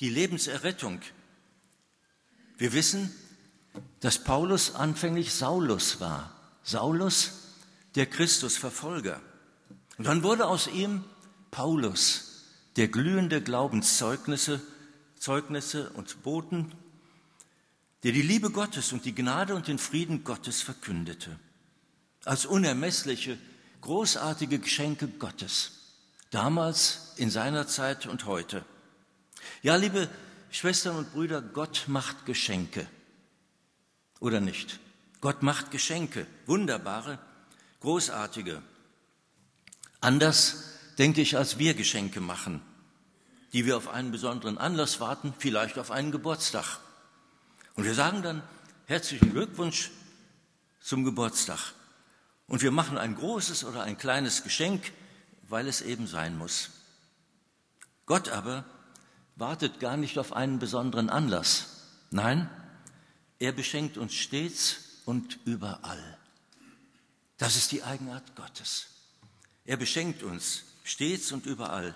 die Lebenserrettung. Wir wissen, dass Paulus anfänglich Saulus war. Saulus, der Christusverfolger. Und dann wurde aus ihm Paulus, der glühende Glaubenszeugnisse Zeugnisse und Boten, der die Liebe Gottes und die Gnade und den Frieden Gottes verkündete, als unermessliche, großartige Geschenke Gottes, damals, in seiner Zeit und heute. Ja, liebe Schwestern und Brüder, Gott macht Geschenke. Oder nicht? Gott macht Geschenke, wunderbare, großartige. Anders, denke ich, als wir Geschenke machen, die wir auf einen besonderen Anlass warten, vielleicht auf einen Geburtstag. Und wir sagen dann herzlichen Glückwunsch zum Geburtstag. Und wir machen ein großes oder ein kleines Geschenk, weil es eben sein muss. Gott aber wartet gar nicht auf einen besonderen Anlass. Nein, er beschenkt uns stets und überall. Das ist die Eigenart Gottes. Er beschenkt uns stets und überall.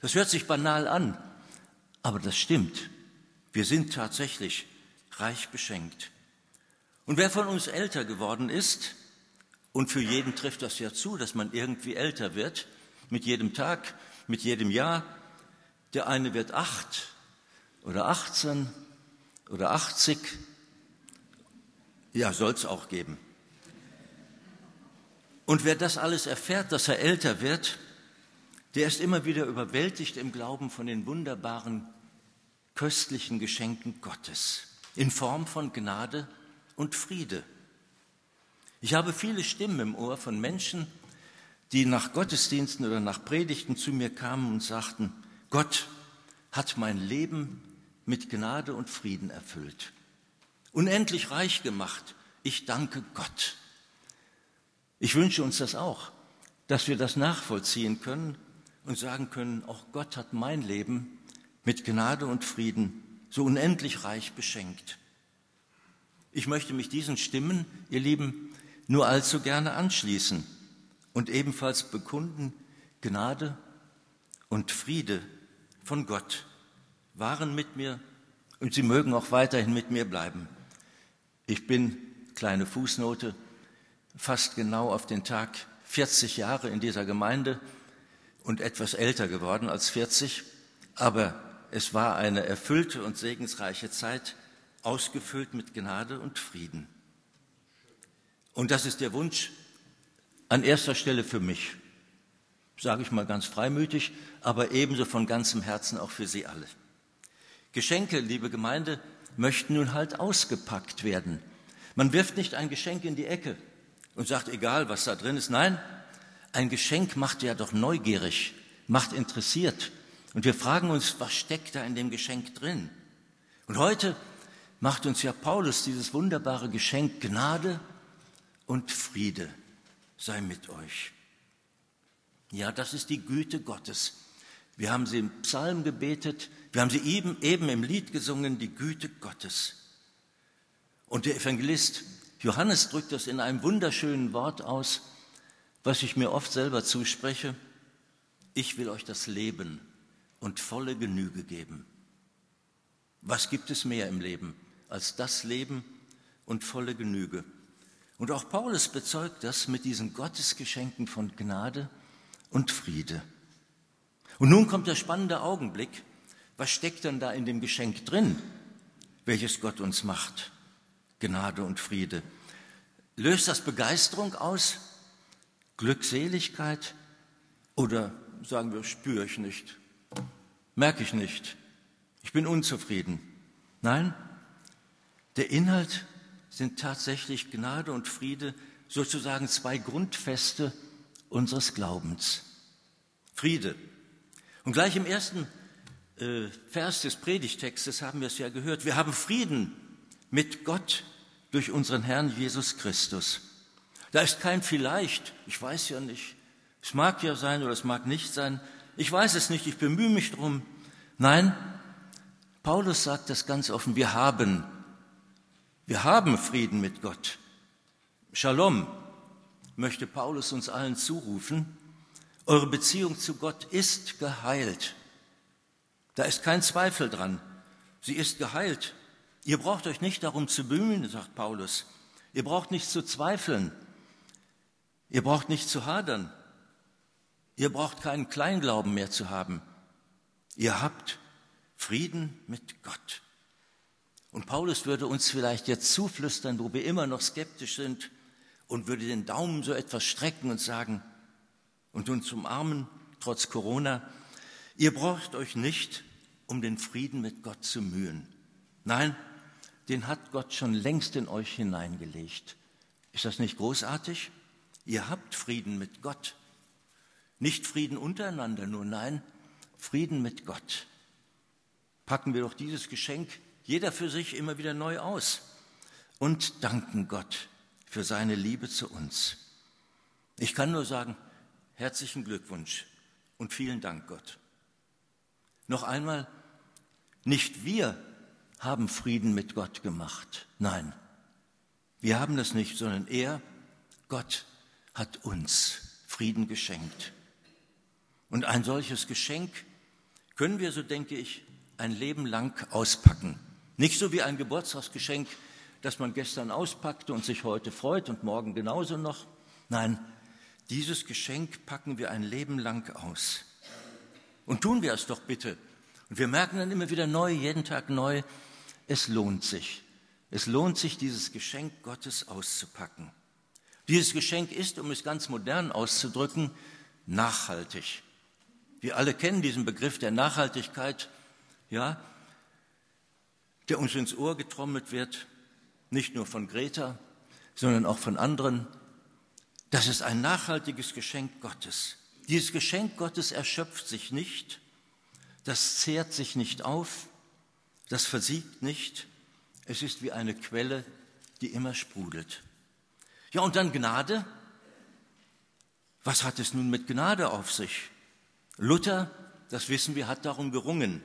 Das hört sich banal an, aber das stimmt. Wir sind tatsächlich reich beschenkt. Und wer von uns älter geworden ist, und für jeden trifft das ja zu, dass man irgendwie älter wird, mit jedem Tag, mit jedem Jahr, der eine wird acht oder 18 oder 80, ja, soll es auch geben. Und wer das alles erfährt, dass er älter wird, der ist immer wieder überwältigt im Glauben von den wunderbaren, köstlichen Geschenken Gottes in Form von Gnade und Friede. Ich habe viele Stimmen im Ohr von Menschen, die nach Gottesdiensten oder nach Predigten zu mir kamen und sagten, Gott hat mein Leben mit Gnade und Frieden erfüllt unendlich reich gemacht. Ich danke Gott. Ich wünsche uns das auch, dass wir das nachvollziehen können und sagen können, auch Gott hat mein Leben mit Gnade und Frieden so unendlich reich beschenkt. Ich möchte mich diesen Stimmen, ihr Lieben, nur allzu gerne anschließen und ebenfalls bekunden, Gnade und Friede von Gott waren mit mir und sie mögen auch weiterhin mit mir bleiben. Ich bin, kleine Fußnote, fast genau auf den Tag 40 Jahre in dieser Gemeinde und etwas älter geworden als 40, aber es war eine erfüllte und segensreiche Zeit, ausgefüllt mit Gnade und Frieden. Und das ist der Wunsch an erster Stelle für mich, sage ich mal ganz freimütig, aber ebenso von ganzem Herzen auch für Sie alle. Geschenke, liebe Gemeinde, möchten nun halt ausgepackt werden. Man wirft nicht ein Geschenk in die Ecke und sagt, egal was da drin ist. Nein, ein Geschenk macht ja doch neugierig, macht interessiert. Und wir fragen uns, was steckt da in dem Geschenk drin? Und heute macht uns ja Paulus dieses wunderbare Geschenk Gnade und Friede sei mit euch. Ja, das ist die Güte Gottes. Wir haben sie im Psalm gebetet, wir haben sie eben, eben im Lied gesungen, die Güte Gottes. Und der Evangelist Johannes drückt das in einem wunderschönen Wort aus, was ich mir oft selber zuspreche. Ich will euch das Leben und volle Genüge geben. Was gibt es mehr im Leben als das Leben und volle Genüge? Und auch Paulus bezeugt das mit diesen Gottesgeschenken von Gnade und Friede. Und nun kommt der spannende Augenblick. Was steckt denn da in dem Geschenk drin, welches Gott uns macht? Gnade und Friede. Löst das Begeisterung aus? Glückseligkeit? Oder sagen wir, spüre ich nicht, merke ich nicht, ich bin unzufrieden? Nein, der Inhalt sind tatsächlich Gnade und Friede, sozusagen zwei Grundfeste unseres Glaubens. Friede, und gleich im ersten äh, Vers des Predigtextes haben wir es ja gehört. Wir haben Frieden mit Gott durch unseren Herrn Jesus Christus. Da ist kein vielleicht, ich weiß ja nicht. Es mag ja sein oder es mag nicht sein. Ich weiß es nicht, ich bemühe mich drum. Nein, Paulus sagt das ganz offen, wir haben, wir haben Frieden mit Gott. Shalom möchte Paulus uns allen zurufen. Eure Beziehung zu Gott ist geheilt. Da ist kein Zweifel dran. Sie ist geheilt. Ihr braucht euch nicht darum zu bemühen, sagt Paulus. Ihr braucht nicht zu zweifeln. Ihr braucht nicht zu hadern. Ihr braucht keinen Kleinglauben mehr zu haben. Ihr habt Frieden mit Gott. Und Paulus würde uns vielleicht jetzt zuflüstern, wo wir immer noch skeptisch sind, und würde den Daumen so etwas strecken und sagen und uns umarmen, trotz Corona, ihr braucht euch nicht um den Frieden mit Gott zu mühen. Nein, den hat Gott schon längst in euch hineingelegt. Ist das nicht großartig? Ihr habt Frieden mit Gott. Nicht Frieden untereinander nur, nein, Frieden mit Gott. Packen wir doch dieses Geschenk jeder für sich immer wieder neu aus und danken Gott für seine Liebe zu uns. Ich kann nur sagen, herzlichen Glückwunsch und vielen Dank Gott. Noch einmal, nicht wir haben Frieden mit Gott gemacht. Nein, wir haben das nicht, sondern er, Gott, hat uns Frieden geschenkt. Und ein solches Geschenk können wir, so denke ich, ein Leben lang auspacken. Nicht so wie ein Geburtstagsgeschenk, das man gestern auspackte und sich heute freut und morgen genauso noch. Nein, dieses Geschenk packen wir ein Leben lang aus. Und tun wir es doch bitte. Und wir merken dann immer wieder neu, jeden Tag neu, es lohnt sich. Es lohnt sich, dieses Geschenk Gottes auszupacken. Dieses Geschenk ist, um es ganz modern auszudrücken, nachhaltig. Wir alle kennen diesen Begriff der Nachhaltigkeit, ja, der uns ins Ohr getrommelt wird, nicht nur von Greta, sondern auch von anderen. Das ist ein nachhaltiges Geschenk Gottes. Dieses Geschenk Gottes erschöpft sich nicht, das zehrt sich nicht auf, das versiegt nicht. Es ist wie eine Quelle, die immer sprudelt. Ja, und dann Gnade. Was hat es nun mit Gnade auf sich? Luther, das wissen wir, hat darum gerungen.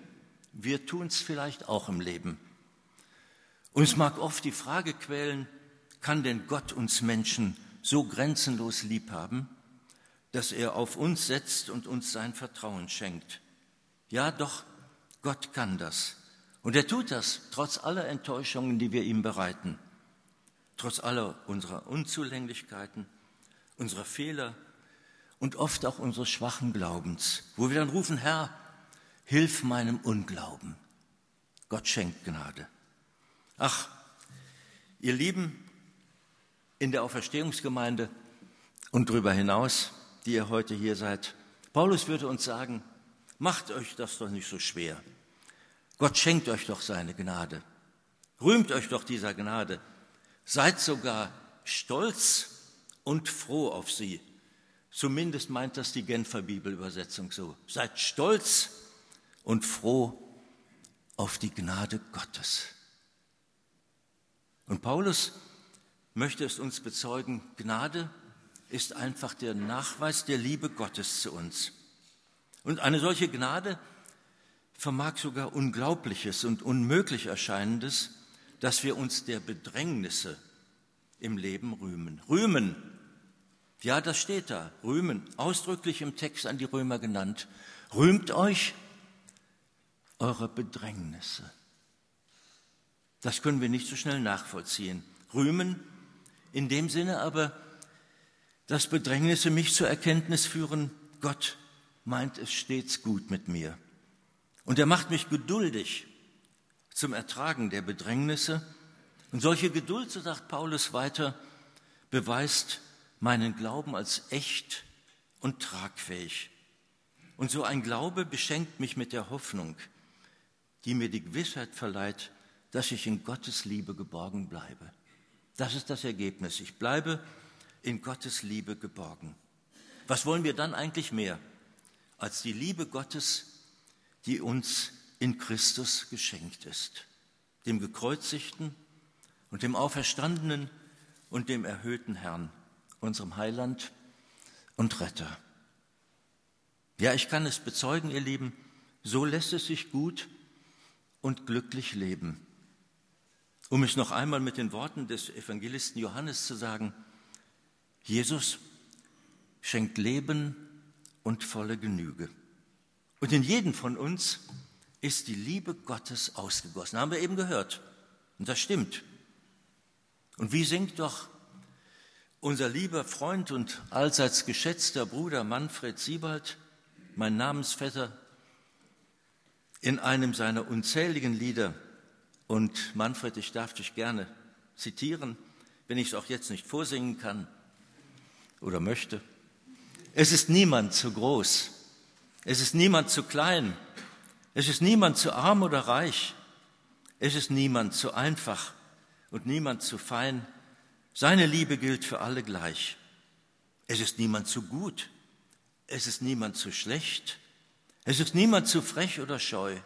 Wir tun es vielleicht auch im Leben. Uns mag oft die Frage quälen, kann denn Gott uns Menschen so grenzenlos lieb haben, dass er auf uns setzt und uns sein Vertrauen schenkt? Ja, doch, Gott kann das. Und er tut das trotz aller Enttäuschungen, die wir ihm bereiten, trotz aller unserer Unzulänglichkeiten, unserer Fehler und oft auch unseres schwachen Glaubens, wo wir dann rufen, Herr, hilf meinem Unglauben. Gott schenkt Gnade. Ach, ihr Lieben in der Auferstehungsgemeinde und darüber hinaus, die ihr heute hier seid, Paulus würde uns sagen, macht euch das doch nicht so schwer. Gott schenkt euch doch seine Gnade. Rühmt euch doch dieser Gnade. Seid sogar stolz und froh auf sie. Zumindest meint das die Genfer Bibelübersetzung so. Seid stolz und froh auf die Gnade Gottes. Und Paulus möchte es uns bezeugen, Gnade ist einfach der Nachweis der Liebe Gottes zu uns. Und eine solche Gnade vermag sogar Unglaubliches und unmöglich Erscheinendes, dass wir uns der Bedrängnisse im Leben rühmen. Rühmen, ja, das steht da, rühmen, ausdrücklich im Text an die Römer genannt. Rühmt euch eure Bedrängnisse. Das können wir nicht so schnell nachvollziehen. Rühmen in dem Sinne aber, dass Bedrängnisse mich zur Erkenntnis führen, Gott meint es stets gut mit mir. Und er macht mich geduldig zum Ertragen der Bedrängnisse. Und solche Geduld, so sagt Paulus weiter, beweist meinen Glauben als echt und tragfähig. Und so ein Glaube beschenkt mich mit der Hoffnung, die mir die Gewissheit verleiht, dass ich in Gottes Liebe geborgen bleibe. Das ist das Ergebnis. Ich bleibe in Gottes Liebe geborgen. Was wollen wir dann eigentlich mehr als die Liebe Gottes, die uns in Christus geschenkt ist, dem gekreuzigten und dem auferstandenen und dem erhöhten Herrn, unserem Heiland und Retter. Ja, ich kann es bezeugen, ihr Lieben, so lässt es sich gut und glücklich leben. Um es noch einmal mit den Worten des Evangelisten Johannes zu sagen, Jesus schenkt Leben und volle Genüge. Und in jedem von uns ist die Liebe Gottes ausgegossen. Haben wir eben gehört. Und das stimmt. Und wie singt doch unser lieber Freund und allseits geschätzter Bruder Manfred Siebald, mein Namensvetter, in einem seiner unzähligen Lieder, und Manfred, ich darf dich gerne zitieren, wenn ich es auch jetzt nicht vorsingen kann oder möchte. Es ist niemand zu groß, es ist niemand zu klein, es ist niemand zu arm oder reich, es ist niemand zu einfach und niemand zu fein. Seine Liebe gilt für alle gleich. Es ist niemand zu gut, es ist niemand zu schlecht, es ist niemand zu frech oder scheu,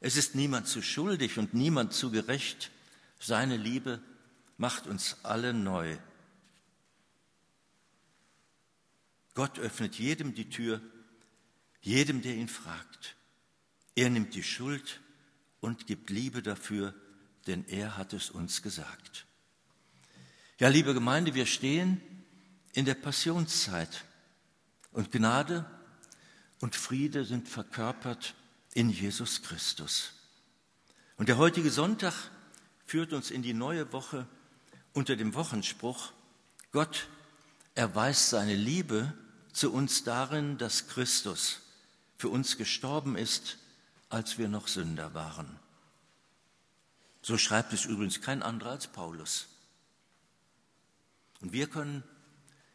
es ist niemand zu schuldig und niemand zu gerecht. Seine Liebe macht uns alle neu. Gott öffnet jedem die Tür, jedem, der ihn fragt. Er nimmt die Schuld und gibt Liebe dafür, denn er hat es uns gesagt. Ja, liebe Gemeinde, wir stehen in der Passionszeit und Gnade und Friede sind verkörpert in Jesus Christus. Und der heutige Sonntag führt uns in die neue Woche unter dem Wochenspruch, Gott erweist seine Liebe zu uns darin, dass Christus für uns gestorben ist, als wir noch Sünder waren. So schreibt es übrigens kein anderer als Paulus. Und wir können,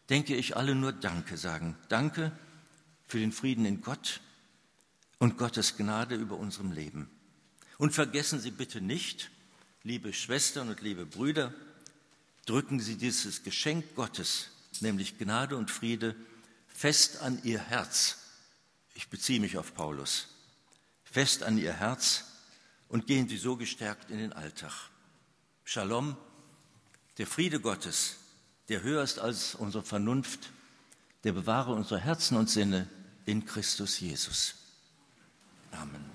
denke ich, alle nur Danke sagen. Danke für den Frieden in Gott und Gottes Gnade über unserem Leben. Und vergessen Sie bitte nicht, liebe Schwestern und liebe Brüder, drücken Sie dieses Geschenk Gottes, nämlich Gnade und Friede, fest an Ihr Herz. Ich beziehe mich auf Paulus. Fest an Ihr Herz und gehen Sie so gestärkt in den Alltag. Shalom, der Friede Gottes, der höher ist als unsere Vernunft, der bewahre unsere Herzen und Sinne in Christus Jesus. Amen.